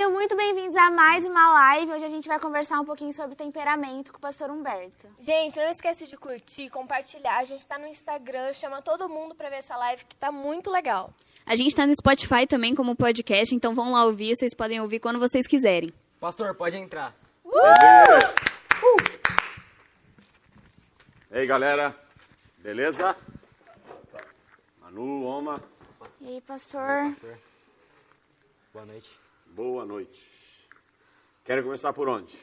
Sejam muito bem-vindos a mais uma live. Hoje a gente vai conversar um pouquinho sobre temperamento com o pastor Humberto. Gente, não esquece de curtir, compartilhar. A gente tá no Instagram, chama todo mundo pra ver essa live que tá muito legal. A gente tá no Spotify também como podcast, então vão lá ouvir, vocês podem ouvir quando vocês quiserem. Pastor, pode entrar. E aí, galera? Beleza? Manu, Oma, E aí, pastor? Boa noite. Boa noite. Querem começar por onde?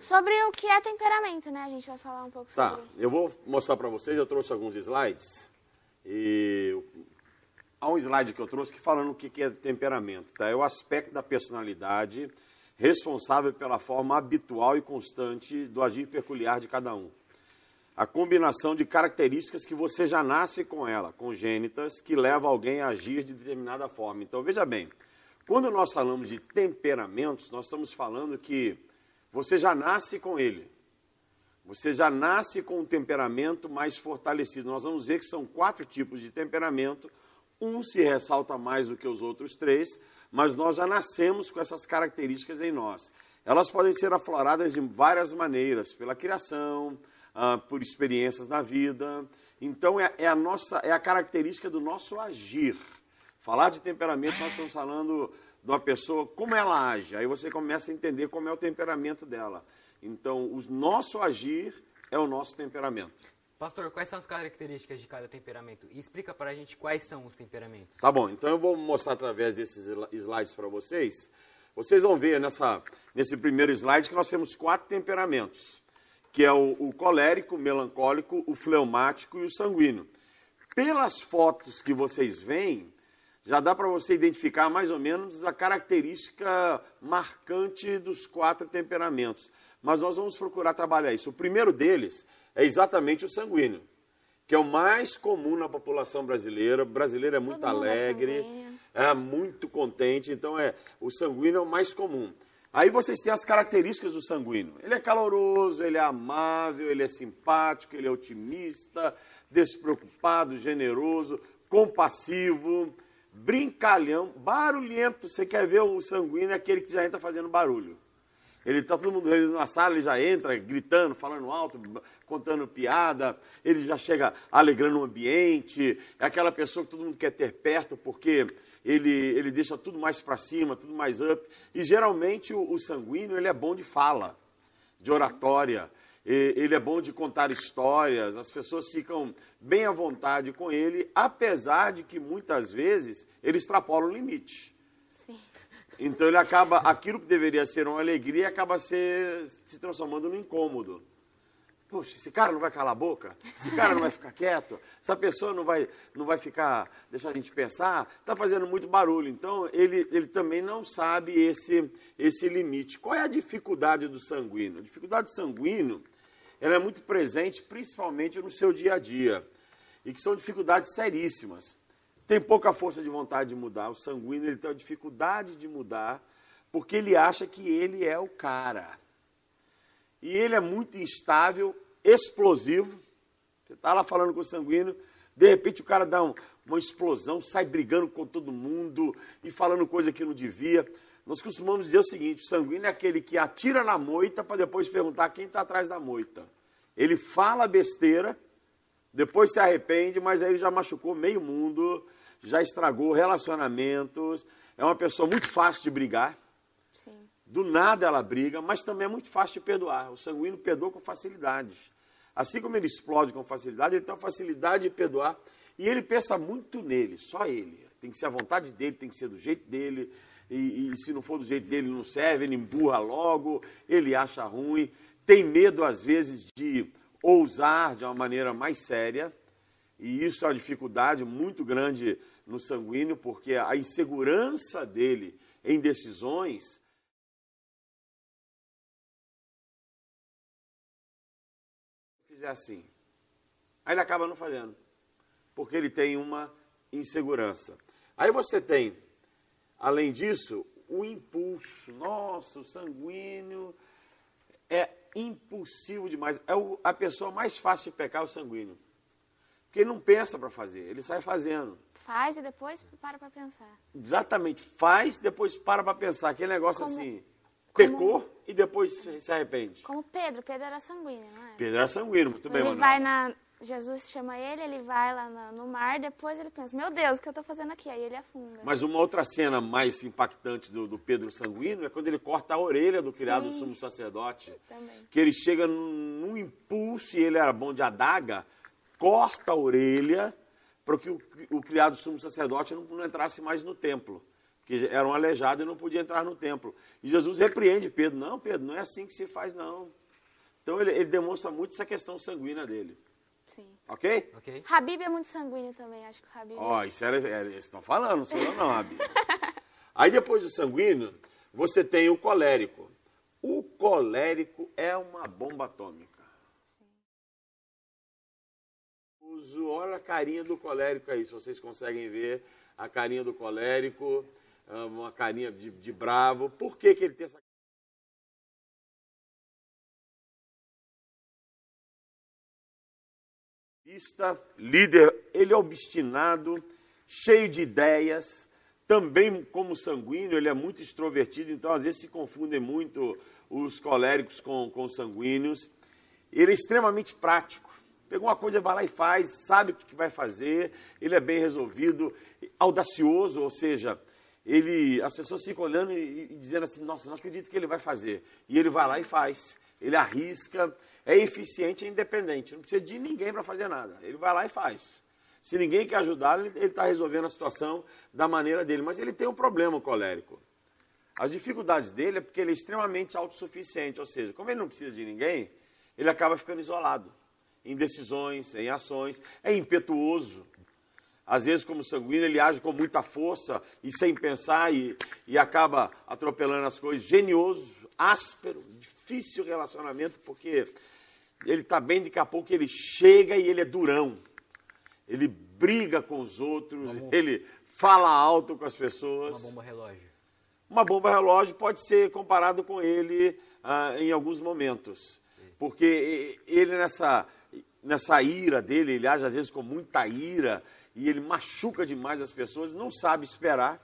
Sobre o que é temperamento, né? A gente vai falar um pouco Tá, sobre. eu vou mostrar para vocês, eu trouxe alguns slides. E há um slide que eu trouxe que falando o que que é temperamento, tá? É o aspecto da personalidade responsável pela forma habitual e constante do agir peculiar de cada um. A combinação de características que você já nasce com ela, congênitas, que leva alguém a agir de determinada forma. Então, veja bem, quando nós falamos de temperamentos, nós estamos falando que você já nasce com ele. Você já nasce com um temperamento mais fortalecido. Nós vamos ver que são quatro tipos de temperamento. Um se ressalta mais do que os outros três, mas nós já nascemos com essas características em nós. Elas podem ser afloradas de várias maneiras, pela criação, ah, por experiências na vida. Então é, é a nossa, é a característica do nosso agir. Falar de temperamento, nós estamos falando de uma pessoa, como ela age. Aí você começa a entender como é o temperamento dela. Então, o nosso agir é o nosso temperamento. Pastor, quais são as características de cada temperamento? E explica pra gente quais são os temperamentos. Tá bom, então eu vou mostrar através desses sli- slides para vocês. Vocês vão ver nessa, nesse primeiro slide que nós temos quatro temperamentos, que é o, o colérico, o melancólico, o fleumático e o sanguíneo. Pelas fotos que vocês veem, já dá para você identificar mais ou menos a característica marcante dos quatro temperamentos. Mas nós vamos procurar trabalhar isso. O primeiro deles é exatamente o sanguíneo, que é o mais comum na população brasileira. O brasileiro é muito mundo é alegre, sanguíneo. é muito contente, então é o sanguíneo é o mais comum. Aí vocês têm as características do sanguíneo. Ele é caloroso, ele é amável, ele é simpático, ele é otimista, despreocupado, generoso, compassivo, brincalhão, barulhento. Você quer ver o sanguíneo é aquele que já entra fazendo barulho. Ele está todo mundo reunido na sala, ele já entra gritando, falando alto, contando piada, ele já chega alegrando o ambiente, é aquela pessoa que todo mundo quer ter perto porque ele, ele deixa tudo mais para cima, tudo mais up. E geralmente o, o sanguíneo ele é bom de fala, de oratória, e- ele é bom de contar histórias, as pessoas ficam bem à vontade com ele, apesar de que muitas vezes ele extrapola o limite. Sim. Então ele acaba, aquilo que deveria ser uma alegria acaba ser, se transformando num incômodo. Poxa, esse cara não vai calar a boca? Esse cara não vai ficar quieto? Essa pessoa não vai, não vai ficar, deixar a gente pensar? Está fazendo muito barulho. Então ele, ele também não sabe esse, esse limite. Qual é a dificuldade do sanguíneo? A dificuldade do sanguíneo ela é muito presente, principalmente no seu dia a dia. E que são dificuldades seríssimas tem pouca força de vontade de mudar. O sanguíneo ele tem uma dificuldade de mudar porque ele acha que ele é o cara. E ele é muito instável, explosivo. Você está lá falando com o sanguíneo, de repente o cara dá um- uma explosão, sai brigando com todo mundo e falando coisa que não devia. Nós costumamos dizer o seguinte: o sanguíneo é aquele que atira na moita para depois perguntar quem está atrás da moita. Ele fala besteira, depois se arrepende, mas aí ele já machucou meio mundo, já estragou relacionamentos. É uma pessoa muito fácil de brigar. Sim. Do nada ela briga, mas também é muito fácil de perdoar. O sanguíneo perdoa com facilidade. Assim como ele explode com facilidade, ele tem uma facilidade de perdoar. E ele pensa muito nele, só ele. Tem que ser a vontade dele, tem que ser do jeito dele. E, e se não for do jeito dele, não serve, ele emburra logo, ele acha ruim. Tem medo, às vezes, de ousar de uma maneira mais séria. E isso é uma dificuldade muito grande no sanguíneo, porque a insegurança dele em decisões assim. Aí ele acaba não fazendo, porque ele tem uma insegurança. Aí você tem, além disso, o impulso. Nossa, o sanguíneo é impulsivo demais. É o- a pessoa mais fácil de pecar é o sanguíneo. Porque ele não pensa para fazer, ele sai fazendo. Faz e depois para pra pensar. Exatamente, faz, depois para para pensar. Aquele negócio Como- assim, pecou e depois se arrepende. Como Pedro, Pedro era sanguíneo, não é? Pedro era sanguíneo, muito bem, ele Manuel. vai na. Jesus chama ele, ele vai lá no, no mar, depois ele pensa, meu Deus, o que eu tô fazendo aqui? Aí ele afunda. Mas uma outra cena mais impactante do, do Pedro Sanguíneo é quando ele corta a orelha do criado Sim. sumo sacerdote. Também. Que ele chega num, num impulso, e ele era bom de adaga, corta a orelha para que o, o criado sumo sacerdote não, não entrasse mais no templo. Porque era um aleijado e não podia entrar no templo. E Jesus repreende Pedro. Não, Pedro, não é assim que se faz, não. Então ele, ele demonstra muito essa questão sanguínea dele. Sim. Ok? Ok? Habib é muito sanguíneo também, acho que o Habib. Ó, isso era, era eles estão falando, não sou eu não, Abi. Aí depois do sanguíneo, você tem o colérico. O colérico é uma bomba atômica. Uso, olha a carinha do colérico aí, se vocês conseguem ver a carinha do colérico, uma carinha de, de bravo. Por que, que ele tem essa Lista, líder, ele é obstinado, cheio de ideias, também como sanguíneo, ele é muito extrovertido, então às vezes se confundem muito os coléricos com, com os sanguíneos. Ele é extremamente prático. Pegou uma coisa, vai lá e faz, sabe o que vai fazer, ele é bem resolvido, audacioso, ou seja, ele, as pessoas ficam olhando e, e dizendo assim, nossa, não acredito que ele vai fazer. E ele vai lá e faz. Ele arrisca, é eficiente e independente. Não precisa de ninguém para fazer nada. Ele vai lá e faz. Se ninguém quer ajudar, ele está resolvendo a situação da maneira dele. Mas ele tem um problema, colérico. As dificuldades dele é porque ele é extremamente autossuficiente. Ou seja, como ele não precisa de ninguém, ele acaba ficando isolado. Em decisões, em ações. É impetuoso. Às vezes, como sanguíneo, ele age com muita força e sem pensar e, e acaba atropelando as coisas. Genioso, áspero, difícil relacionamento, porque ele está bem, daqui a pouco ele chega e ele é durão. Ele briga com os outros, ele fala alto com as pessoas. Uma bomba relógio. Uma bomba relógio pode ser comparado com ele ah, em alguns momentos. Porque ele, nessa, nessa ira dele, ele age às vezes com muita ira e ele machuca demais as pessoas, não sabe esperar.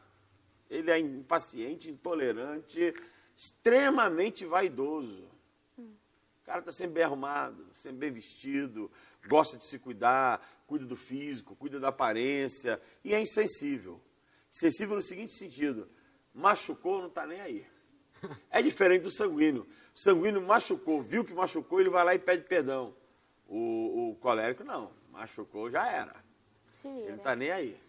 Ele é impaciente, intolerante, extremamente vaidoso. O cara está sempre bem arrumado, sempre bem vestido, gosta de se cuidar, cuida do físico, cuida da aparência e é insensível. Insensível no seguinte sentido: machucou, não está nem aí. É diferente do sanguíneo. O sanguíneo machucou, viu que machucou, ele vai lá e pede perdão. O, o colérico não, machucou, já era. Se Ele não vira. está nem aí.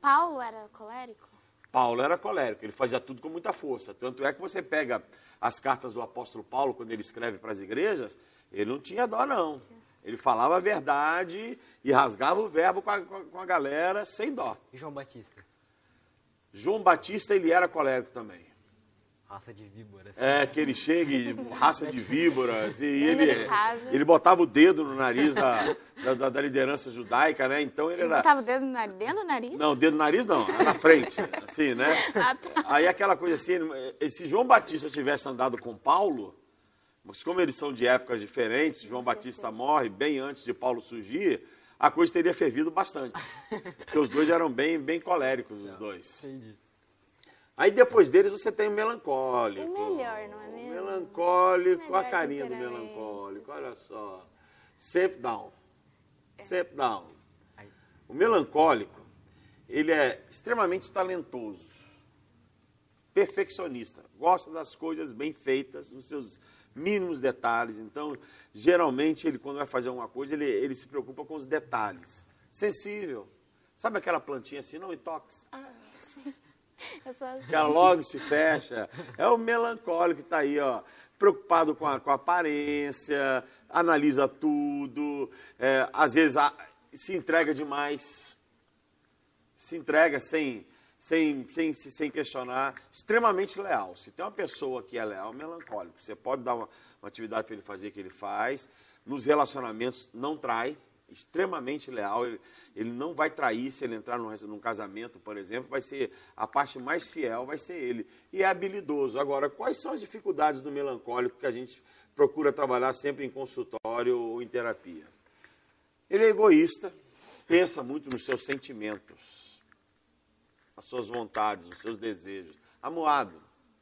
Paulo era colérico? Paulo era colérico, ele fazia tudo com muita força. Tanto é que você pega as cartas do apóstolo Paulo, quando ele escreve para as igrejas, ele não tinha dó, não. Ele falava a verdade e rasgava o verbo com a, com a- com a galera sem dó. E João Batista? João Batista, ele era colérico também. Raça de víboras. É, que ele chega e raça de víboras, e ele, ele botava o dedo no nariz da, da- da, da liderança judaica, né? Então ele era... Botava o dedo no nariz, dentro do nariz? Não, dedo no nariz não, na frente, assim, né? Ah, tá. Aí aquela coisa assim, ele- se João Batista tivesse andado com Paulo, mas como eles são de épocas diferentes, João Batista morre bem antes de Paulo surgir, a coisa teria fervido bastante. Porque os dois eram bem, bem coléricos, os dois. Entendi. Aí depois deles você tem o melancólico. O melhor, não é O mesmo? melancólico, Melhor a carinha do melancólico, olha só. Sempre down. Sempre down. O melancólico, ele é extremamente talentoso, perfeccionista, gosta das coisas bem feitas, nos seus mínimos detalhes. Então, geralmente, ele quando vai fazer alguma coisa, ele, ele se preocupa com os detalhes. Sensível. Sabe aquela plantinha assim, não me toques? Eu sou assim. que ela logo se fecha. É o melancólico que está aí, ó, preocupado com a, com a aparência, analisa tudo, é, às vezes a- se entrega demais, se entrega sem, sem, sem, sem, sem questionar, extremamente leal. Se tem uma pessoa que é leal, é melancólico. Você pode dar uma, uma atividade para ele fazer que ele faz. Nos relacionamentos, não trai, extremamente leal. Ele, ele não vai trair se ele entrar num, num casamento, por exemplo, vai ser a parte mais fiel, vai ser ele. E é habilidoso. Agora, quais são as dificuldades do melancólico que a gente procura trabalhar sempre em consultório ou em terapia? Ele é egoísta, pensa muito nos seus sentimentos, nas suas vontades, nos seus desejos. Amuado,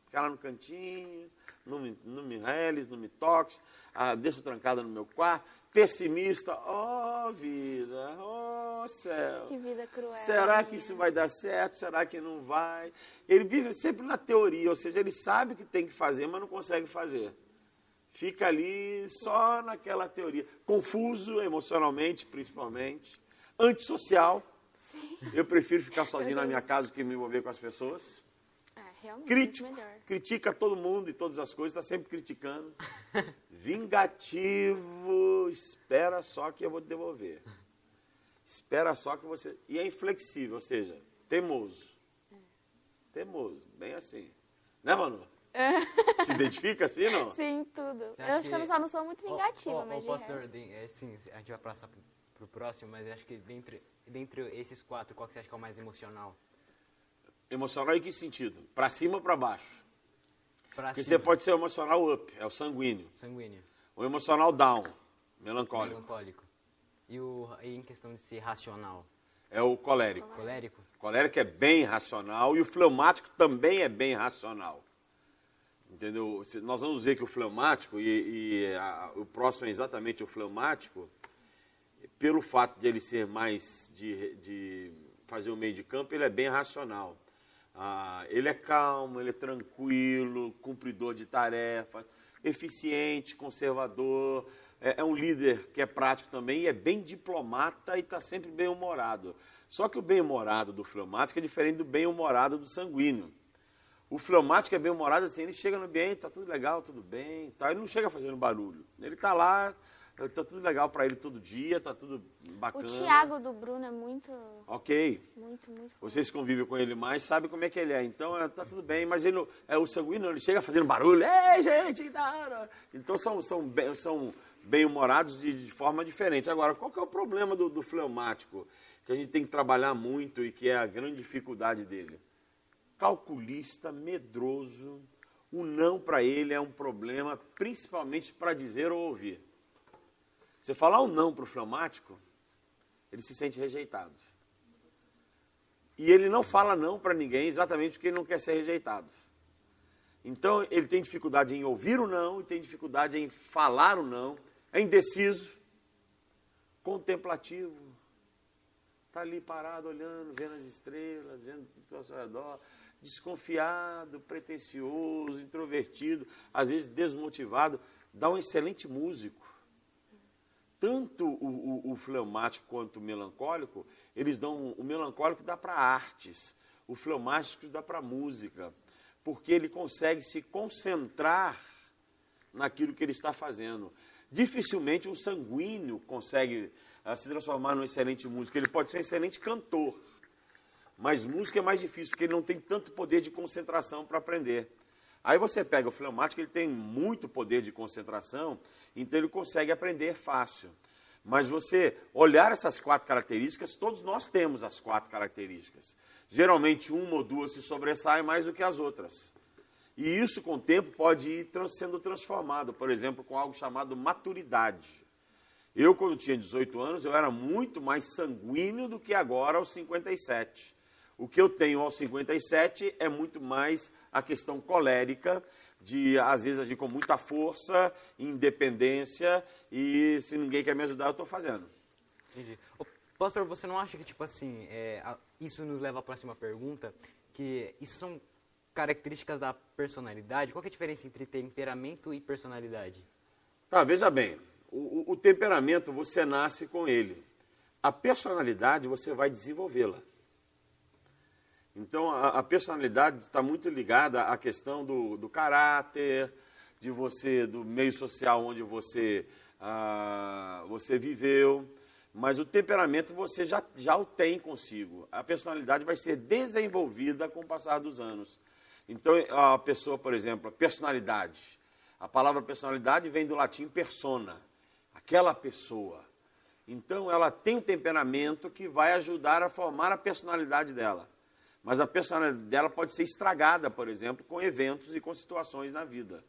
fica lá no cantinho, não me, não me reles, não me toques, ah, deixa trancada no meu quarto. Pessimista, oh, vida, oh, céu. Que vida cruel. Será que isso vai dar certo? Será que não vai? Ele vive sempre na teoria, ou seja, ele sabe o que tem que fazer, mas não consegue fazer. Fica ali só naquela teoria. Confuso emocionalmente, principalmente. Antissocial. Sim. Eu prefiro ficar sozinho na minha casa do que me envolver com as pessoas. É, realmente. Crítico, melhor. critica todo mundo e todas as coisas, está sempre criticando. Vingativo, espera só que eu vou te devolver. Espera só que você. E é inflexível, ou seja, teimoso. Teimoso, bem assim. Né, Manu? Se identifica assim, não? Sim, tudo. Você Eu acho que eu que- só não sou muito vingativa, mas de pastor, resto. de- é, sim, a gente vai passar pro, pro próximo, mas eu acho que dentre, dentre esses quatro, qual que você acha que é o mais emocional? Emocional em que sentido? Para cima ou para baixo? Pra Porque cima, você pode ser o emocional up, é o sanguíneo. Sanguíneo, O emocional down, melancólico, melancólico. E, o, e em questão de ser racional, é o colérico. colérico? O colérico é bem racional e o fleumático também é bem racional. Entendeu? Nós vamos ver que o fleumático, e, e a- o próximo é exatamente o fleumático, pelo fato de ele ser mais de, de fazer o meio de campo, ele é bem racional. Ah, ele é calmo, ele é tranquilo, cumpridor de tarefas, eficiente, conservador, é, é um líder que é prático também e é bem diplomata e está sempre bem humorado. Só que o bem humorado do fleumático é diferente do bem humorado do sanguíneo. O fleumático é bem humorado assim, ele chega no ambiente, tá tudo legal, tudo bem, tá, ele não chega fazendo barulho. Ele tá lá, tá tudo legal para ele todo dia, tá tudo O bacana. Tiago do Bruno é muito, Ok. muito, muito. Vocês convivem com ele mais, sabem como é que ele é. Então, é, tá tudo bem, mas ele, é o sanguíneo, ele chega fazendo barulho. Ei, gente! tá, Então, são, são, são bem-humorados de, de forma diferente. Agora, qual que é o problema do, do fleumático? Que a gente tem que trabalhar muito e que é a grande dificuldade dele. Calculista, medroso. O não para ele é um problema, principalmente para dizer ou ouvir. Você falar um não para o fleumático, ele se sente rejeitado. E ele não fala não para ninguém exatamente porque ele não quer ser rejeitado. Então ele tem dificuldade em ouvir o não e tem dificuldade em falar o não. É indeciso, contemplativo. Está ali parado, olhando, vendo as estrelas, vendo tudo ao seu redor. Desconfiado, pretencioso, introvertido, às vezes desmotivado. Dá um excelente músico tanto o, o, o fleumático quanto o melancólico, eles dão. O melancólico dá para artes, o fleumático dá para música, porque ele consegue se concentrar naquilo que ele está fazendo. Dificilmente um sanguíneo consegue ah, se transformar num excelente músico. Ele pode ser um excelente cantor, mas música é mais difícil, porque ele não tem tanto poder de concentração para aprender. Aí você pega o fleumático, ele tem muito poder de concentração, então ele consegue aprender fácil. Mas você olhar essas quatro características, todos nós temos as quatro características. Geralmente uma ou duas se sobressaem mais do que as outras. E isso, com o tempo, pode ir sendo transformado, por exemplo, com algo chamado maturidade. Eu, quando tinha 18 anos, eu era muito mais sanguíneo do que agora aos 57. O que eu tenho aos 57 é muito mais a questão colérica, de às vezes agir com muita força, independência, e se ninguém quer me ajudar, eu estou fazendo. Entendi. Ô, pastor, você não acha que, tipo assim, é, a- isso nos leva à próxima pergunta, que isso são características da personalidade? Qual que é a diferença entre temperamento e personalidade? Tá, veja bem, o, o- o temperamento você nasce com ele. A personalidade você vai desenvolvê-la. Então, a, a personalidade está muito ligada à questão do, do caráter, de você, do meio social onde você, ah, você viveu. Mas o temperamento você já, já o tem consigo. A personalidade vai ser desenvolvida com o passar dos anos. Então, a pessoa, por exemplo, a personalidade. A palavra personalidade vem do latim persona, aquela pessoa. Então, ela tem um temperamento que vai ajudar a formar a personalidade dela. Mas a personalidade dela pode ser estragada, por exemplo, com eventos e com situações na vida.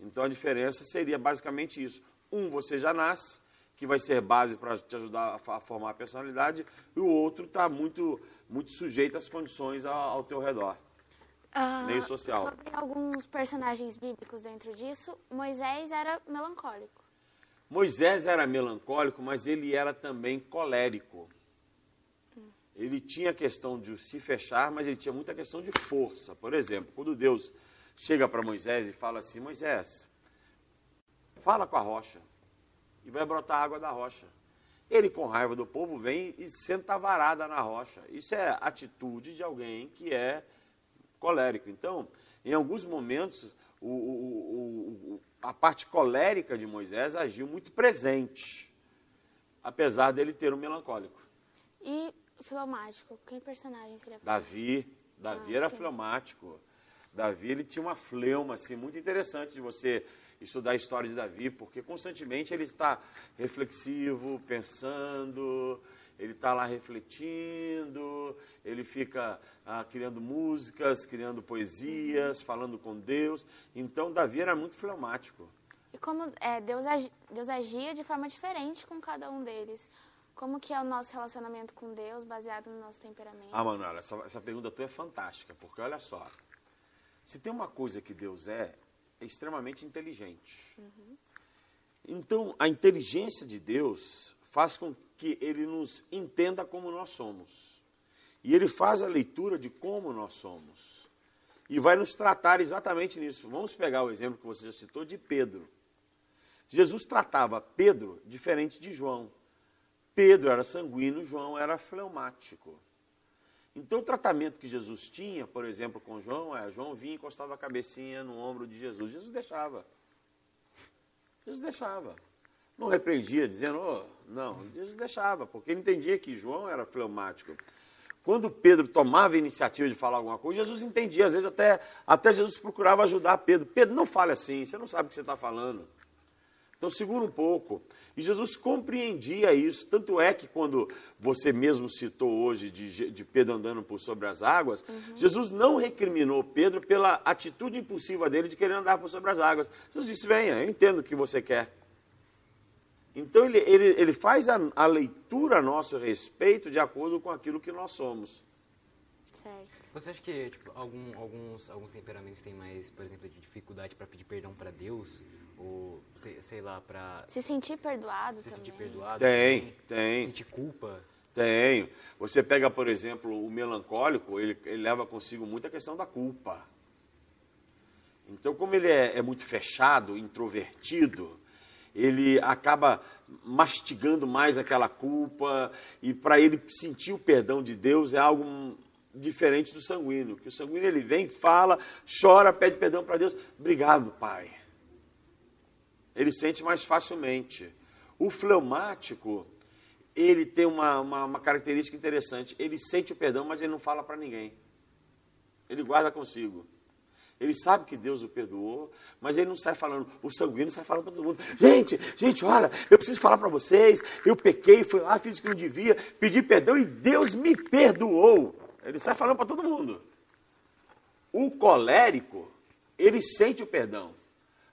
Então, a diferença seria basicamente isso. Um, você já nasce, que vai ser base para te ajudar a, formar a personalidade, e o outro está muito, muito sujeito às condições ao, ao teu redor. Ah, meio social. Sobre alguns personagens bíblicos dentro disso, Moisés era melancólico. Moisés era melancólico, mas ele era também colérico. Ele tinha a questão de se fechar, mas ele tinha muita questão de força. Por exemplo, quando Deus chega para Moisés e fala assim: Moisés, fala com a rocha e vai brotar água da rocha. Ele, com raiva do povo, vem e senta varada na rocha. Isso é atitude de alguém que é colérico. Então, em alguns momentos, o, o, o, a parte colérica de Moisés agiu muito presente, apesar dele ter um melancólico. E fleumático, quem personagem seria Davi. Davi ah, era sim. fleumático. Davi ele tinha uma fleuma assim, muito interessante de você estudar a história de Davi, porque constantemente ele está reflexivo, pensando, ele está lá refletindo, ele fica ah, criando músicas, criando poesias, falando com Deus. Então, Davi era muito fleumático. E como é, Deus, Deus agia de forma diferente com cada um deles. Como que é o nosso relacionamento com Deus, baseado no nosso temperamento? Ah, Manuela, essa, essa pergunta tua é fantástica, porque olha só, se tem uma coisa que Deus é, é extremamente inteligente. Uhum. Então, a inteligência de Deus faz com que ele nos entenda como nós somos. E ele faz a leitura de como nós somos. E vai nos tratar exatamente nisso. Vamos pegar o exemplo que você já citou de Pedro. Jesus tratava Pedro diferente de João. Pedro era sanguíneo, João era fleumático. Então, o tratamento que Jesus tinha, por exemplo, com João, é: João vinha e encostava a cabecinha no ombro de Jesus. Jesus deixava. Jesus deixava. Não repreendia, dizendo, oh, não, Jesus deixava, porque ele entendia que João era fleumático. Quando Pedro tomava a iniciativa de falar alguma coisa, Jesus entendia, às vezes até, até Jesus procurava ajudar Pedro. Pedro, não fale assim, você não sabe o que você está falando. Então segura um pouco. E Jesus compreendia isso. Tanto é que quando você mesmo citou hoje de, de Pedro andando por sobre as águas, uhum. Jesus não recriminou Pedro pela atitude impulsiva dele de querer andar por sobre as águas. Jesus disse: Venha, eu entendo o que você quer. Então ele, ele, ele faz a, a leitura a nosso respeito de acordo com aquilo que nós somos. Certo. Você acha que tipo, algum, alguns, alguns temperamentos têm mais, por exemplo, de dificuldade para pedir perdão para Deus? Ou, sei, sei lá, para... Se sentir perdoado se também. sentir perdoado Tem, também. tem. Sentir culpa. Tem. Você pega, por exemplo, o melancólico, ele, ele leva consigo muita questão da culpa. Então, como ele é, é muito fechado, introvertido, ele acaba mastigando mais aquela culpa, e para ele sentir o perdão de Deus é algo diferente do sanguíneo, que o sanguíneo ele vem, fala, chora, pede perdão para Deus, obrigado, Pai ele sente mais facilmente. O fleumático, ele tem uma, uma, uma característica interessante. Ele sente o perdão, mas ele não fala para ninguém. Ele guarda consigo. Ele sabe que Deus o perdoou, mas ele não sai falando. O sanguíneo sai falando para todo mundo. Gente, gente, olha, eu preciso falar para vocês. Eu pequei, fui lá, fiz o que não devia, pedi perdão e Deus me perdoou. Ele sai falando para todo mundo. O colérico, ele sente o perdão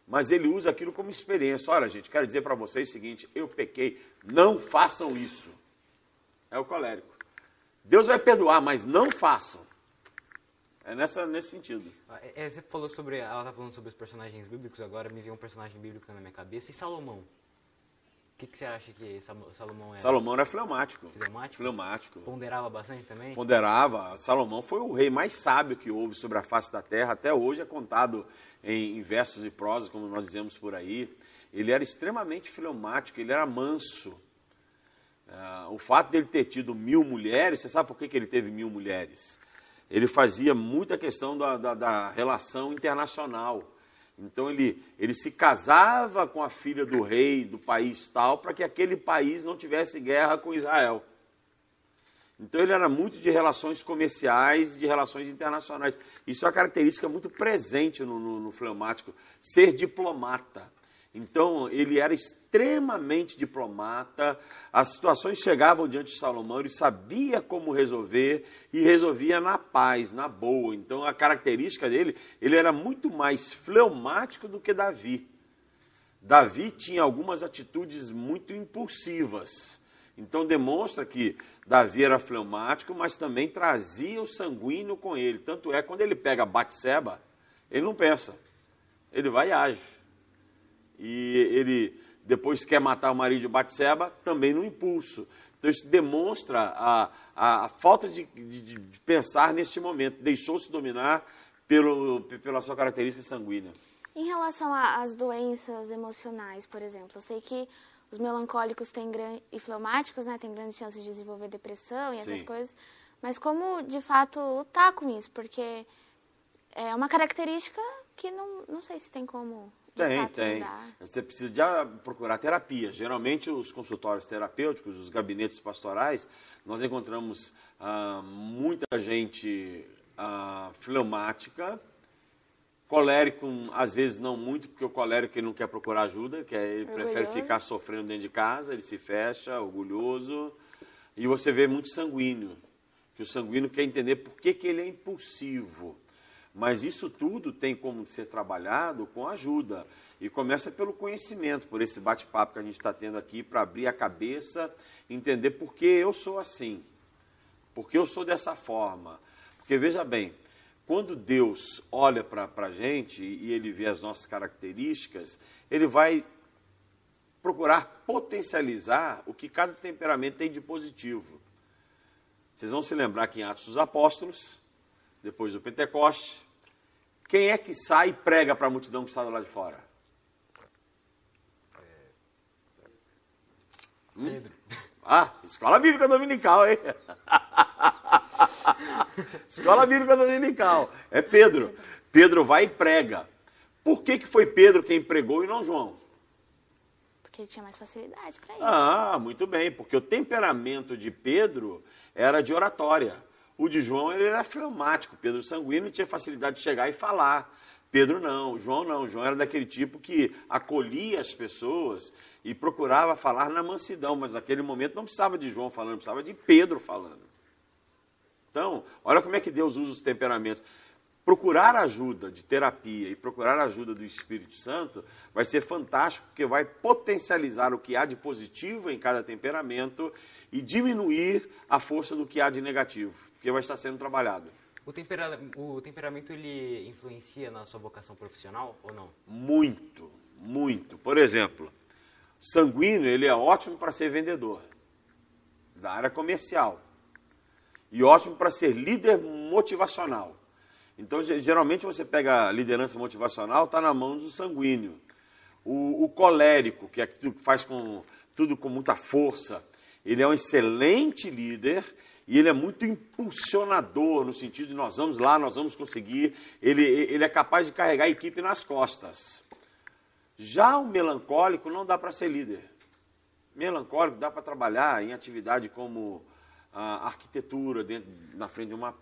mas ele usa aquilo como experiência. Olha, gente, quero dizer para vocês o seguinte: eu pequei, não façam isso. É o colérico. Deus vai perdoar, mas não façam. É nessa, nesse sentido. É, é você falou sobre. Ela está falando sobre os personagens bíblicos, agora me veio um personagem bíblico na minha cabeça. E Salomão? O que, que, você acha que Salomão era? Salomão era fleumático. Fleumático? Fleumático. Ponderava bastante também? Ponderava. Salomão foi o rei mais sábio que houve sobre a face da terra. Até hoje é contado em, versos e prosas, como nós dizemos por aí. Ele era extremamente fleumático, ele era manso. Uh, o fato dele ter tido mil mulheres, você sabe por que, que ele teve mil mulheres? Ele fazia muita questão da, da, da relação internacional. Então ele, ele se casava com a filha do rei do país tal para que aquele país não tivesse guerra com Israel. Então ele era muito de relações comerciais e de relações internacionais. Isso é uma característica muito presente no, no, no fleumático, ser diplomata. Então, ele era extremamente diplomata, as situações chegavam diante de Salomão, ele sabia como resolver e resolvia na paz, na boa. Então, a característica dele, ele era muito mais fleumático do que Davi. Davi tinha algumas atitudes muito impulsivas. Então demonstra que Davi era fleumático, mas também trazia o sanguíneo com ele. Tanto é quando ele pega Batseba, ele não pensa. Ele vai e age. E ele depois quer matar o marido de Batseba, também no impulso. Então isso demonstra a, a, a falta de, de, de, pensar neste momento. Deixou-se dominar pelo, pela sua característica sanguínea. Em relação às doenças emocionais, por exemplo, eu sei que os melancólicos têm e fleumáticos, né, têm grandes chances de desenvolver depressão e essas Sim. coisas. Mas como, de fato, lutar com isso? Porque é uma característica que não, não sei se tem como, Tem, tem. Você precisa de ah, procurar terapia. Geralmente, os consultórios terapêuticos, os gabinetes pastorais, nós encontramos ah, muita gente ah, fleumática, colérico, às vezes não muito, porque o colérico ele não quer procurar ajuda, que ele prefere Orgulhoso. ficar sofrendo dentro de casa, ele se fecha, orgulhoso. E você vê muito sanguíneo, que o sanguíneo quer entender por que, que ele é impulsivo. Mas isso tudo tem como ser trabalhado com ajuda. E começa pelo conhecimento, por esse bate-papo que a gente está tendo aqui, para abrir a cabeça, entender por que eu sou assim, por que eu sou dessa forma. Porque veja bem, quando Deus olha para a gente e ele vê as nossas características, ele vai procurar potencializar o que cada temperamento tem de positivo. Vocês vão se lembrar que em Atos dos Apóstolos, depois do Pentecoste, quem é que sai e prega para a multidão que está do lado de fora? Pedro. Ah, escola bíblica dominical, hein? escola bíblica dominical. É Pedro. Pedro vai e prega. Por que, que foi Pedro quem pregou e não João? Porque ele tinha mais facilidade para isso. Ah, muito bem, porque o temperamento de Pedro era de oratória. O de João ele era fleumático. Pedro sanguíneo tinha facilidade de chegar e falar. Pedro não, João não. João era daquele tipo que acolhia as pessoas e procurava falar na mansidão, mas naquele momento não precisava de João falando, precisava de Pedro falando. Então, olha como é que Deus usa os temperamentos. Procurar ajuda de terapia e procurar ajuda do Espírito Santo vai ser fantástico, porque vai potencializar o que há de positivo em cada temperamento e diminuir a força do que há de negativo, porque vai estar sendo trabalhado. O, tempera o temperamento ele influencia na sua vocação profissional ou não? Muito, muito. Por exemplo, sanguíneo, ele é ótimo para ser vendedor da área comercial e ótimo para ser líder motivacional. Então, ge- geralmente você pega a liderança motivacional, está na mão do sanguíneo. O, o colérico, que é que faz com, tudo com muita força, ele é um excelente líder e ele é muito impulsionador, no sentido de nós vamos lá, nós vamos conseguir. Ele, ele é capaz de carregar a equipe nas costas. Já o melancólico não dá para ser líder. Melancólico dá para trabalhar em atividade como a arquitetura, dentro, na frente de uma,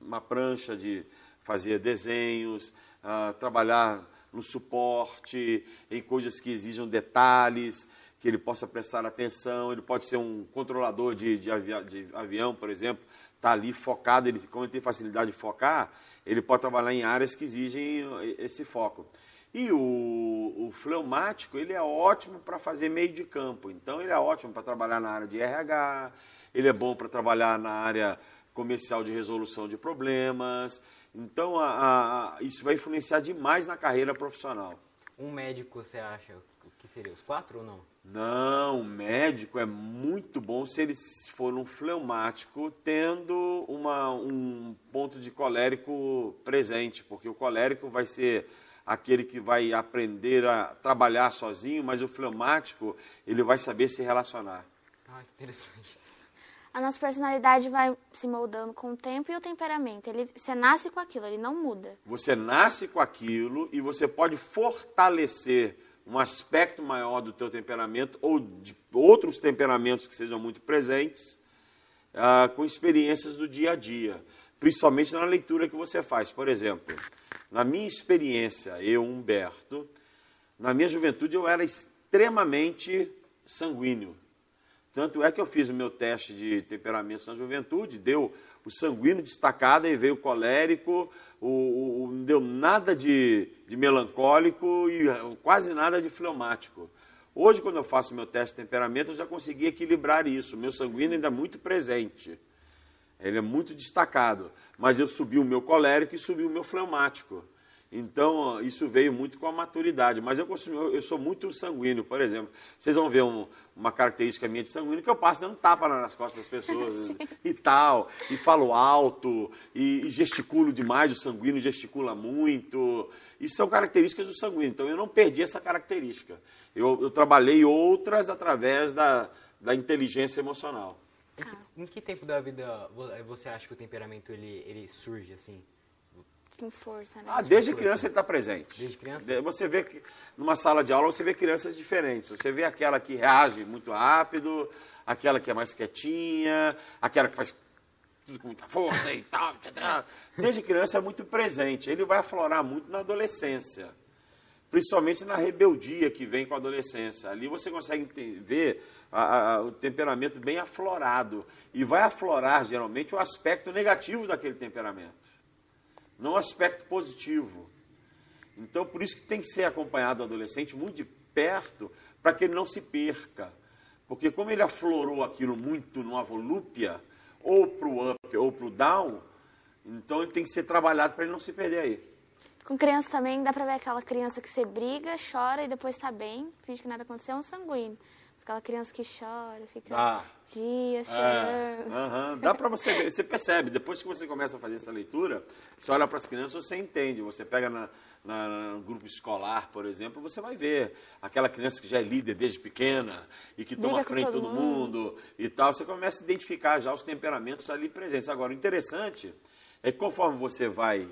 uma prancha de fazer desenhos, ah, trabalhar no suporte, em coisas que exijam detalhes, que ele possa prestar atenção. Ele pode ser um controlador de, de, de avião, por exemplo, está ali focado, ele, como ele tem facilidade de focar, ele pode trabalhar em áreas que exigem esse foco. E o, o fleumático, ele é ótimo para fazer meio de campo. Então, ele é ótimo para trabalhar na área de RH, ele é bom para trabalhar na área comercial de resolução de problemas. Então, a- a- isso vai influenciar demais na carreira profissional. Um médico, você acha que seria os quatro ou não? Não, o médico é muito bom se ele for um fleumático tendo uma, um ponto de colérico presente, porque o colérico vai ser aquele que vai aprender a trabalhar sozinho, mas o fleumático ele vai saber se relacionar. Ah, interessante. A nossa personalidade vai se moldando com o tempo e o temperamento. Ele, você nasce com aquilo, ele não muda. Você nasce com aquilo e você pode fortalecer um aspecto maior do teu temperamento ou de outros temperamentos que sejam muito presentes ah, com experiências do dia a dia, principalmente na leitura que você faz. Por exemplo, na minha experiência, eu, Humberto, na minha juventude eu era extremamente sanguíneo. Tanto é que eu fiz o meu teste de temperamentos na juventude, deu o sanguíneo destacado e veio o colérico, o, o- o- não deu nada de, de melancólico e eh, quase nada de fleumático. Hoje, quando eu faço meu teste de temperamento, eu já consegui equilibrar isso. Meu sanguíneo ainda é muito presente. Ele é muito destacado. Mas eu subi o meu colérico e subi o meu fleumático. Então, isso veio muito com a maturidade. Mas eu, consumo, eu sou muito sanguíneo, por exemplo. Vocês vão ver um, uma característica minha de sanguíneo que eu passo dando tapa nas costas das pessoas e tal. E falo alto, e, e, gesticulo demais. O sanguíneo gesticula muito. Isso são características do sanguíneo. Então, eu não perdi essa característica. Eu, eu trabalhei outras através da, da inteligência emocional. Em que, em que tempo da vida você acha que o temperamento ele, ele surge assim? Com força, né? Ah, desde criança ele está presente. Desde criança? Você vê que numa sala de aula você vê crianças diferentes. Você vê aquela que reage muito rápido, aquela que é mais quietinha, aquela que faz tudo com muita força e tal. Desde criança é muito presente. Ele vai aflorar muito na adolescência. Principalmente na rebeldia que vem com a adolescência. Ali você consegue ver a, a, o temperamento bem aflorado. E vai aflorar, geralmente, o aspecto negativo daquele temperamento não aspecto positivo. Então, por isso que tem que ser acompanhado o adolescente muito de perto, para que ele não se perca. Porque como ele aflorou aquilo muito numa volúpia, ou para o up ou para o down, então ele tem que ser trabalhado para ele não se perder aí. Com criança também dá para ver aquela criança que você briga, chora e depois está bem, finge que nada aconteceu, é um sanguíneo. Aquela criança que chora, fica ah, dias é, chorando. Uh -huh. Dá para você ver, você percebe, depois que você começa a fazer essa leitura, você olha para as crianças, você entende, você pega na, na, no grupo escolar, por exemplo, você vai ver aquela criança que já é líder desde pequena e que toma frente todo, todo mundo. mundo e tal, você começa a identificar já os temperamentos ali presentes. Agora, o interessante é que conforme você vai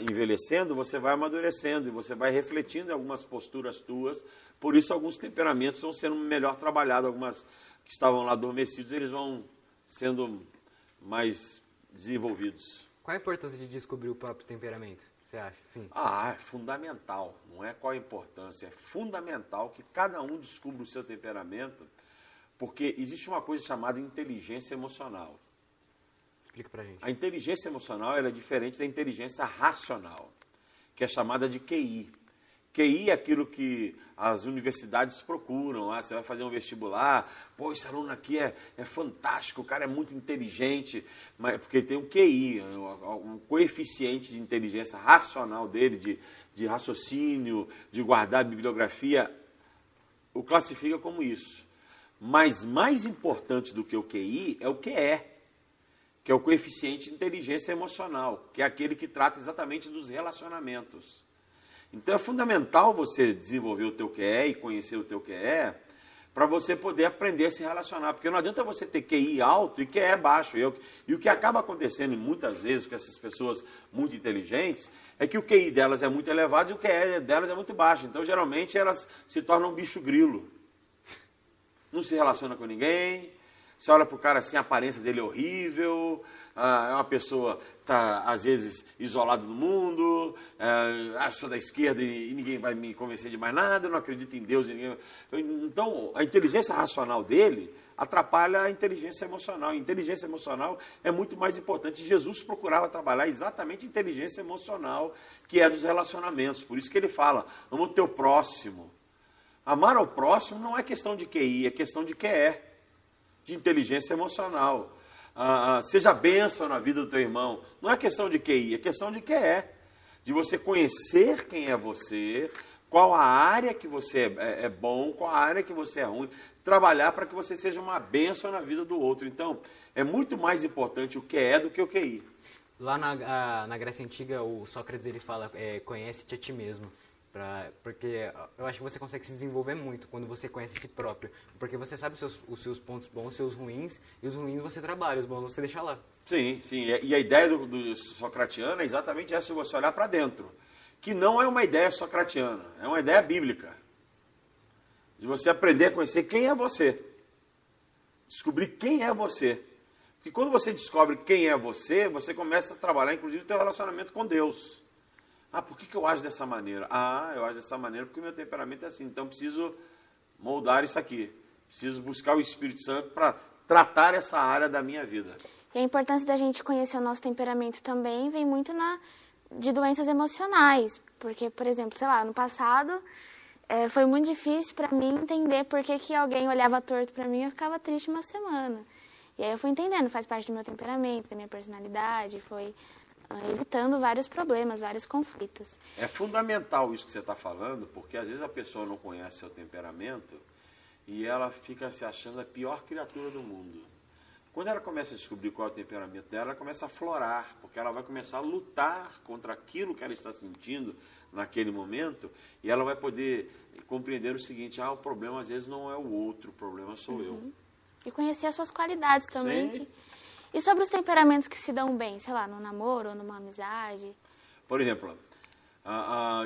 envelhecendo, você vai amadurecendo e você vai refletindo em algumas posturas tuas por isso, alguns temperamentos vão sendo melhor trabalhados, algumas que estavam lá adormecidos, eles vão sendo mais desenvolvidos. Qual a importância de descobrir o próprio temperamento? Você acha? Sim. Ah, é fundamental. Não é qual a importância, é fundamental que cada um descubra o seu temperamento, porque existe uma coisa chamada inteligência emocional. Explica pra gente. A inteligência emocional é diferente da inteligência racional, que é chamada de QI. QI é aquilo que as universidades procuram. Ah, você vai fazer um vestibular, pô, esse aluno aqui é, é fantástico, o cara é muito inteligente, mas porque tem um QI, um coeficiente de inteligência racional dele, de, de raciocínio, de guardar bibliografia, o classifica como isso. Mas mais importante do que o QI é o QE, que é o coeficiente de inteligência emocional, que é aquele que trata exatamente dos relacionamentos. Então é fundamental você desenvolver o teu QE e conhecer o teu QE para você poder aprender a se relacionar. Porque não adianta você ter QI alto e QE baixo. E, o que acaba acontecendo muitas vezes com essas pessoas muito inteligentes é que o QI delas é muito elevado e o QE delas é muito baixo. Então, geralmente, elas se tornam um bicho grilo. Não se relaciona com ninguém. Você olha para o cara assim, a aparência dele é horrível, ah, é uma pessoa está, às vezes, isolada do mundo, ah, sou da esquerda e, ninguém vai me convencer de mais nada, não acredito em Deus. Ninguém... Então, a inteligência racional dele atrapalha a inteligência emocional. Inteligência emocional é muito mais importante. Jesus procurava trabalhar exatamente a inteligência emocional, que é dos relacionamentos. Por isso que ele fala, ama o teu próximo. Amar ao próximo não é questão de QI, é questão de QE, de inteligência emocional ah, ah, seja bênção na vida do teu irmão. Não é questão de QI, é questão de que é. De você conhecer quem é você, qual a área que você é, é, é bom, qual a área que você é ruim, trabalhar para que você seja uma bênção na vida do outro. Então, é muito mais importante o que é do que o QI. Lá na, a, na Grécia Antiga, o Sócrates ele fala, é, conhece-te a ti mesmo. Pra, porque eu acho que você consegue se desenvolver muito quando você conhece si próprio. Porque você sabe os seus, os seus pontos bons, os seus ruins, e os ruins você trabalha, os bons você deixa lá. Sim, sim. E a ideia do, do socratiano é exatamente essa, de você olhar para dentro. Que não é uma ideia socratiana, é uma ideia bíblica. De você aprender a conhecer quem é você. Descobrir quem é você. Porque quando você descobre quem é você, você começa a trabalhar, inclusive, o seu relacionamento com Deus. Ah, por que, que eu acho dessa maneira? Ah, eu acho dessa maneira porque meu temperamento é assim. Então preciso moldar isso aqui. Preciso buscar o Espírito Santo para tratar essa área da minha vida. E a importância da gente conhecer o nosso temperamento também vem muito na de doenças emocionais. Porque, por exemplo, sei lá, no passado é, foi muito difícil para mim entender por que, que alguém olhava torto para mim e eu ficava triste uma semana. E aí eu fui entendendo, faz parte do meu temperamento, da minha personalidade, foi evitando vários problemas, vários conflitos. É fundamental isso que você está falando, porque às vezes a pessoa não conhece seu temperamento e ela fica se achando a pior criatura do mundo. Quando ela começa a descobrir qual é o temperamento dela, ela começa a florar, porque ela vai começar a lutar contra aquilo que ela está sentindo naquele momento, e ela vai poder compreender o seguinte: ah, o problema às vezes não é o outro, o problema sou uhum. eu. E conhecer as suas qualidades também. Que... E sobre os temperamentos que se dão bem, sei lá, no namoro ou numa amizade? Por exemplo,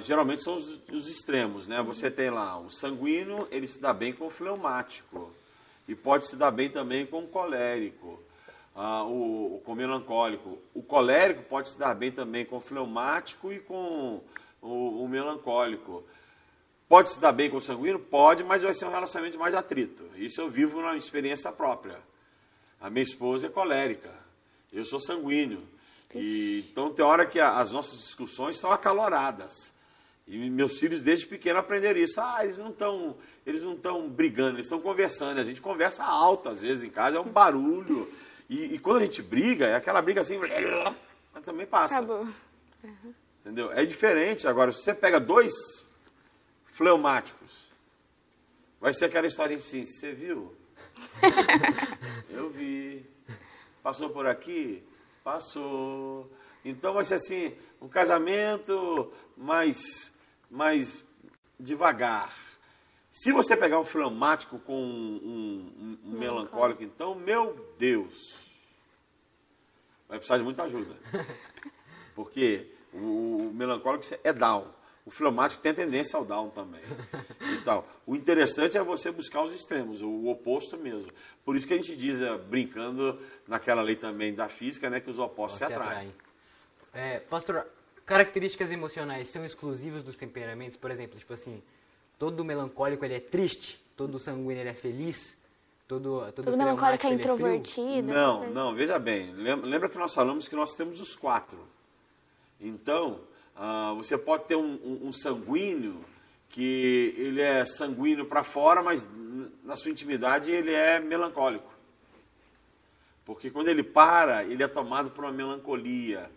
geralmente são os, os, extremos, né? Você tem lá o sanguíneo, ele se dá bem com o fleumático. E pode se dar bem também com o colérico, ah, o, com o melancólico. O colérico pode se dar bem também com o fleumático e com o, o melancólico. Pode se dar bem com o sanguíneo? Pode, mas vai ser um relacionamento mais atrito. Isso eu vivo na experiência própria. A minha esposa é colérica, eu sou sanguíneo. E, então tem hora que as nossas discussões são acaloradas. E meus filhos desde pequeno aprenderam isso. Ah, eles não estão, eles não estão brigando, eles estão conversando. A gente conversa alto às vezes em casa, é um barulho. E, e quando a gente briga, é aquela briga assim, mas também passa. Acabou. Uhum. Entendeu? É diferente. Agora, se você pega dois fleumáticos, vai ser aquela história assim, você viu? Eu vi. Passou por aqui? Passou. Então vai ser assim, um casamento mais mais devagar. Se você pegar um fleumático com um, um, um melancólico, então, meu Deus, vai precisar de muita ajuda. Porque o, o melancólico é down. O fleumático tem tendência ao down também. E tal. O interessante é você buscar os extremos, o oposto mesmo. Por isso que a gente diz, eh, brincando naquela lei também da física, né, que os opostos se atraem. atraem. É, pastor, características emocionais são exclusivas dos temperamentos? Por exemplo, tipo assim, todo melancólico ele é triste, todo sanguíneo ele é feliz, todo todo, todo melancólico é, é introvertido. É não, não, veja bem, lembra que nós falamos que nós temos os quatro. Então, uh, você pode ter um, um, um, sanguíneo que ele é sanguíneo para fora, mas na sua intimidade ele é melancólico. Porque quando ele para, ele é tomado por uma melancolia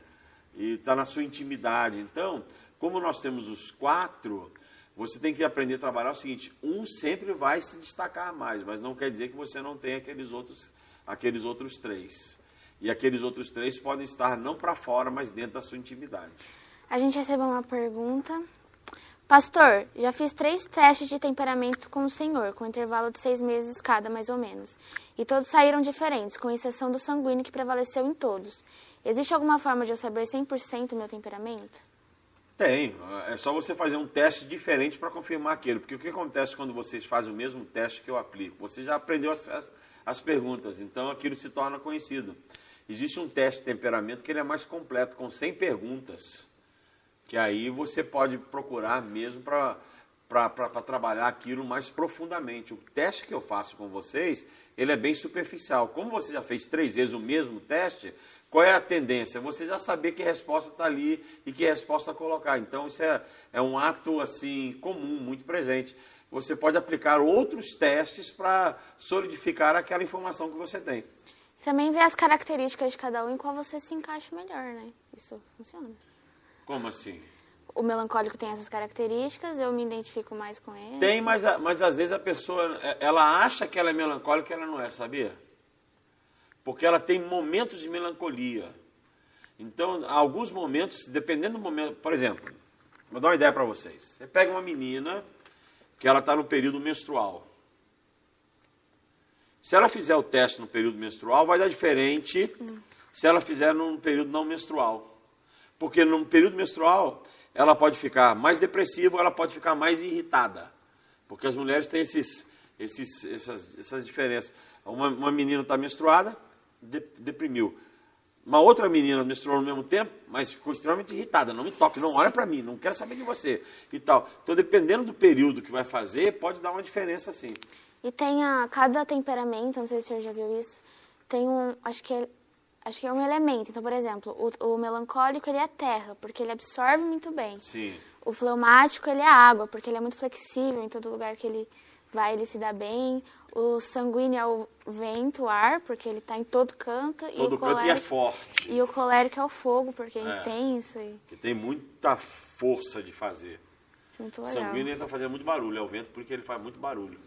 e está na sua intimidade. Então, como nós temos os quatro, você tem que aprender a trabalhar o seguinte: um sempre vai se destacar mais, mas não quer dizer que você não tem aqueles outros, aqueles outros três. E aqueles outros três podem estar não para fora, mas dentro da sua intimidade. A gente recebeu uma pergunta. Pastor, já fiz três testes de temperamento com o senhor, com intervalo de seis meses cada, mais ou menos. E todos saíram diferentes, com exceção do sanguíneo que prevaleceu em todos. Existe alguma forma de eu saber 100% o meu temperamento? Tem. É só você fazer um teste diferente para confirmar aquilo. Porque o que acontece quando vocês fazem o mesmo teste que eu aplico? Você já aprendeu as, as, as perguntas, então aquilo se torna conhecido. Existe um teste de temperamento que ele é mais completo, com 100 perguntas. Que aí você pode procurar mesmo para para trabalhar aquilo mais profundamente. O teste que eu faço com vocês, ele é bem superficial. Como você já fez três vezes o mesmo teste, qual é a tendência? Você já saber que resposta está ali e que resposta colocar. Então, isso é, é um ato assim comum, muito presente. Você pode aplicar outros testes para solidificar aquela informação que você tem. Também ver as características de cada um em qual você se encaixa melhor, né? Isso funciona. Como assim? O melancólico tem essas características, eu me identifico mais com ele. Tem, mas, mas às vezes a pessoa, ela acha que ela é melancólica e ela não é, sabia? porque ela tem momentos de melancolia. Então, alguns momentos, dependendo do momento, por exemplo, vou dar uma ideia para vocês. Você pega uma menina que ela está no período menstrual. Se ela fizer o teste no período menstrual, vai dar diferente hum. se ela fizer no período não menstrual. Porque no período menstrual, ela pode ficar mais depressiva, ela pode ficar mais irritada. Porque as mulheres têm esses, esses, essas, essas diferenças. Uma, uma menina está menstruada, de, deprimiu. Uma outra menina menstruou no mesmo tempo, mas ficou extremamente irritada. Não me toque, não olha para mim, não quero saber de você e tal. Então, dependendo do período que vai fazer, pode dar uma diferença sim. E tem a cada temperamento, não sei se o senhor já viu isso, tem um, acho que é, acho que é um elemento. Então, por exemplo, o, o melancólico ele é terra, porque ele absorve muito bem. Sim. O fleumático ele é água, porque ele é muito flexível em todo lugar que ele vai, ele se dá bem. O sanguíneo é o vento, o ar, porque ele está em todo canto. e Todo o canto e é colérico, forte. e o colérico é o fogo, porque é, É. intenso e Que tem muita força de fazer. muito O legal. sanguíneo está fazendo muito barulho, é o vento porque ele faz muito barulho.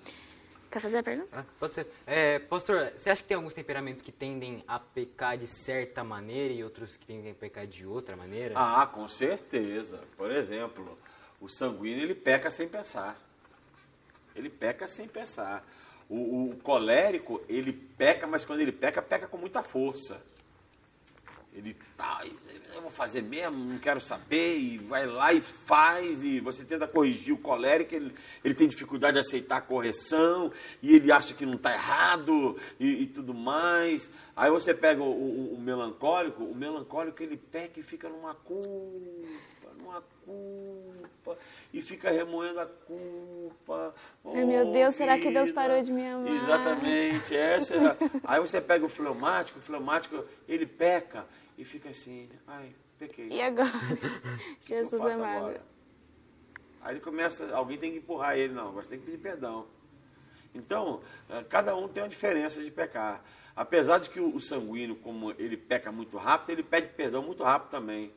Quer fazer a pergunta? Ah, pode ser. É, pastor, você acha que tem alguns temperamentos que tendem a pecar de certa maneira e outros que tendem a pecar de outra maneira? Ah, com certeza. Por exemplo, o sanguíneo ele peca sem pensar. Ele peca sem pensar. O, o colérico, ele peca, mas quando ele peca, peca com muita força. Ele tá, eu vou fazer mesmo, não quero saber, e vai lá e faz, e você tenta corrigir o colérico, ele, ele tem dificuldade de aceitar a correção, e ele acha que não está errado, e, e tudo mais. Aí você pega o, o- o melancólico, o melancólico ele peca e fica numa culpa, numa culpa, e fica remoendo a culpa. Ai, meu Oh, Deus, será que Deus vida. parou de me amar? Exatamente, essa é Aí você pega o fleumático, o fleumático, ele peca e fica assim, ai, pequei. E agora? Jesus amado. agora? Aí ele começa, alguém tem que empurrar ele, não, você tem que pedir perdão. Então, eh, cada um tem uma diferença de pecar. Apesar de que o sanguíneo, como ele peca muito rápido, ele pede perdão muito rápido também.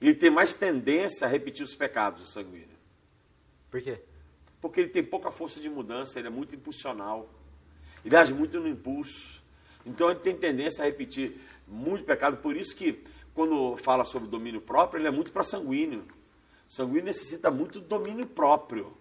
Ele tem mais tendência a repetir os pecados, o sanguíneo. Por quê? Porque ele tem pouca força de mudança, ele é muito impulsional. Ele age muito no impulso. Então ele tem tendência a repetir muito pecado. Por isso que, quando fala sobre domínio próprio, ele é muito para sanguíneo. O sanguíneo necessita muito do domínio próprio.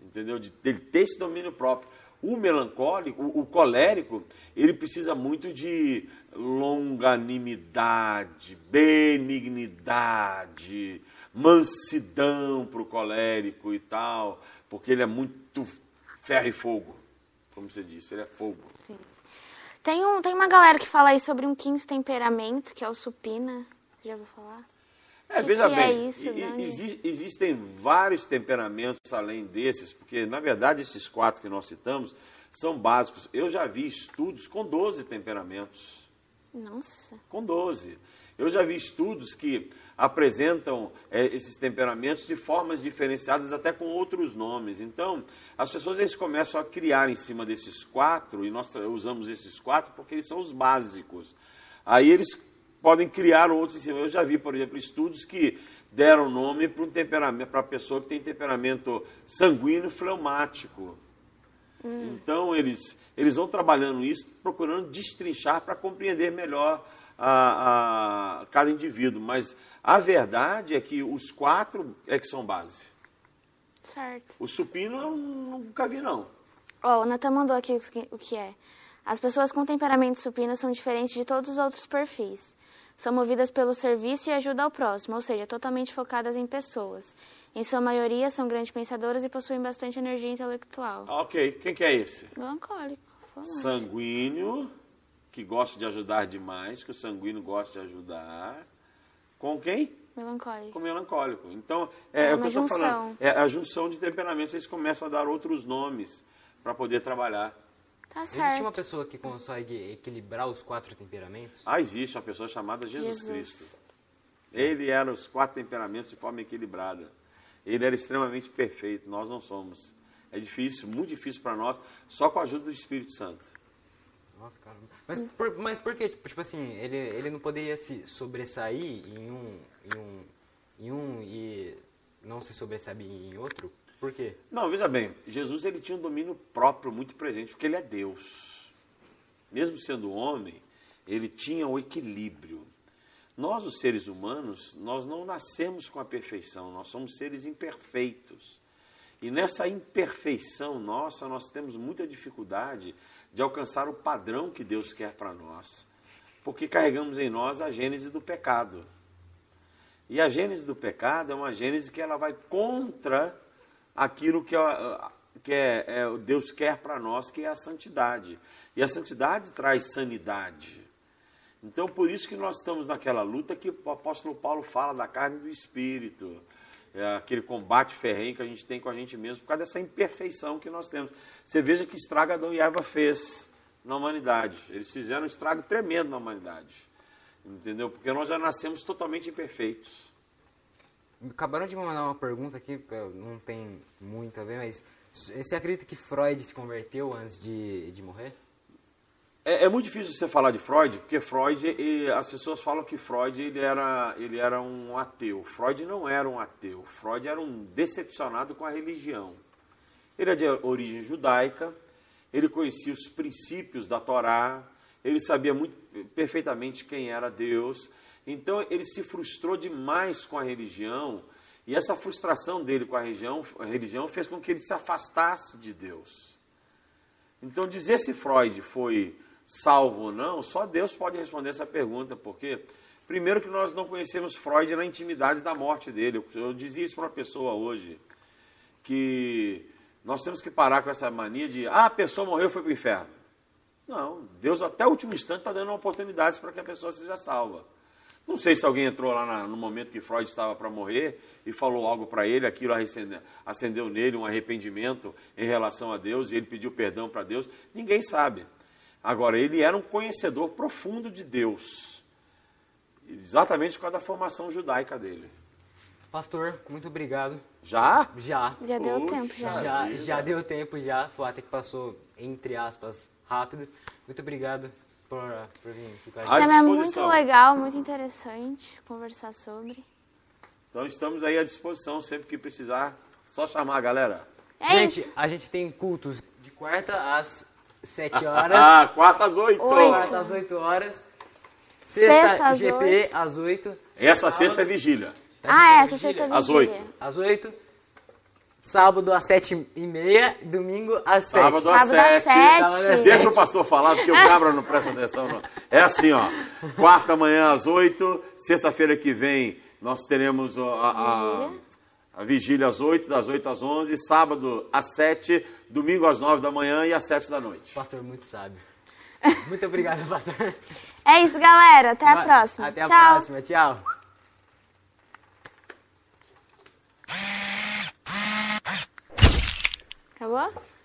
Entendeu? De ele ter esse domínio próprio. O melancólico, o, o colérico, ele precisa muito de longanimidade, benignidade, mansidão para o colérico e tal, porque ele é muito ferro e fogo, como você disse, ele é fogo. Tem, um, tem uma galera que fala aí sobre um quinto temperamento, que é o supina. Já vou falar? É, Que veja que é bem, isso, e- Dani? exi- existem vários temperamentos além desses, porque na verdade esses quatro que nós citamos são básicos. Eu já vi estudos com 12 temperamentos. Nossa. com 12. Eu já vi estudos que apresentam eh, esses temperamentos de formas diferenciadas, até com outros nomes. Então, as pessoas eles começam a criar em cima desses quatro, e nós usamos esses quatro porque eles são os básicos. Aí eles podem criar outros em cima. Eu já vi, por exemplo, estudos que deram nome para um temperamento, para a pessoa que tem temperamento sanguíneo fleumático. Então, eles, eles vão trabalhando isso, procurando destrinchar para compreender melhor a, a cada indivíduo. Mas a verdade é que os quatro é que são base. Certo. O supino eu nunca vi, não. Ó, o Natan mandou aqui o que- o que é. As pessoas com temperamento supina são diferentes de todos os outros perfis. São movidas pelo serviço e ajuda ao próximo, ou seja, totalmente focadas em pessoas. Em sua maioria, são grandes pensadoras e possuem bastante energia intelectual. Ok, quem que é esse? Melancólico. Sanguíneo, que gosta de ajudar demais, que o sanguíneo gosta de ajudar. Com quem? Melancólico. com melancólico. Então, é, É o que eu estou falando. É a junção de temperamentos, eles começam a dar outros nomes para poder trabalhar. Tá Existe uma certo. pessoa que consegue equilibrar os quatro temperamentos? Ah, existe uma pessoa chamada Jesus, Jesus. Cristo. Ele era os quatro temperamentos de forma equilibrada. Ele era extremamente perfeito, nós não somos. É difícil, muito difícil para nós, só com a ajuda do Espírito Santo. Nossa, cara. Mas por, mas por que, tipo, tipo assim, ele, ele não poderia se sobressair em um, em um, em um e não se sobressair em outro? Por quê? Não, veja bem, Jesus ele tinha um domínio próprio muito presente, porque ele é Deus. Mesmo sendo homem, ele tinha o equilíbrio. Nós, os seres humanos, nós não nascemos com a perfeição, nós somos seres imperfeitos. E nessa imperfeição nossa, nós temos muita dificuldade de alcançar o padrão que Deus quer para nós, porque carregamos em nós a gênese do pecado. E a gênese do pecado é uma gênese que ela vai contra aquilo que, que é, é, Deus quer para nós, que é a santidade. E a santidade traz sanidade. Então, por isso que nós estamos naquela luta que o apóstolo Paulo fala da carne e do espírito. É aquele combate ferrenho que a gente tem com a gente mesmo, por causa dessa imperfeição que nós temos. Você veja que estraga Adão e Eva fez. na humanidade. Eles fizeram um estrago tremendo na humanidade. Entendeu? Porque nós já nascemos totalmente imperfeitos. Acabaram de me mandar uma pergunta aqui, eh, não tem muito a ver, mas você acredita que Freud se converteu antes de, de morrer? É, é muito difícil você falar de Freud, porque Freud, e as pessoas falam que Freud ele era, ele era um ateu. Freud não era um ateu. Freud era um decepcionado com a religião. Ele é de origem judaica, ele conhecia os princípios da Torá, ele sabia muito perfeitamente quem era Deus. Então ele se frustrou demais com a religião, e essa frustração dele com a religião, a religião fez com que ele se afastasse de Deus. Então dizer se Freud foi salvo ou não, só Deus pode responder essa pergunta, porque primeiro que nós não conhecemos Freud na intimidade da morte dele. Eu dizia isso para uma pessoa hoje, que nós temos que parar com essa mania de ah, a pessoa morreu foi para o inferno. Não, Deus até o último instante está dando oportunidades para que a pessoa seja salva. Não sei se alguém entrou lá na, no momento que Freud estava para morrer e falou algo para ele, aquilo acendeu, acendeu nele um arrependimento em relação a Deus e ele pediu perdão para Deus. Ninguém sabe. Agora, ele era um conhecedor profundo de Deus, exatamente por causa da formação judaica dele. Pastor, muito obrigado. Já? Já. Já deu Puxa tempo, já. Já, já deu tempo, já. Foi até que passou, entre aspas, rápido. Muito obrigado por, por vir aqui com a À O gente. tema é muito legal, muito interessante conversar sobre. Então estamos aí à disposição, sempre que precisar, só chamar a galera. É gente, isso. a gente tem cultos de quarta às 7 horas. Ah, quarta às oito. Oito. quarta às 8 horas. Sexta, Sexta às GP oito. às 8. Essa sexta é vigília. Ah, essa sexta vigília. Às oito. Às 8. Sábado às 7 e meia. Domingo às 7. Sábado às sete. sete. Deixa o pastor falar, porque o cabra não presta atenção. Não. É assim, ó. Quarta manhã às oito. Sexta-feira que vem nós teremos a, a, Vigília. a vigília às oito, das oito às onze. Sábado às sete. Domingo às nove da manhã e às sete da noite. Pastor muito sábio. Muito obrigado, pastor. É isso, galera. Até a próxima. Até a Tchau. próxima. Tchau. Acabou? Pera.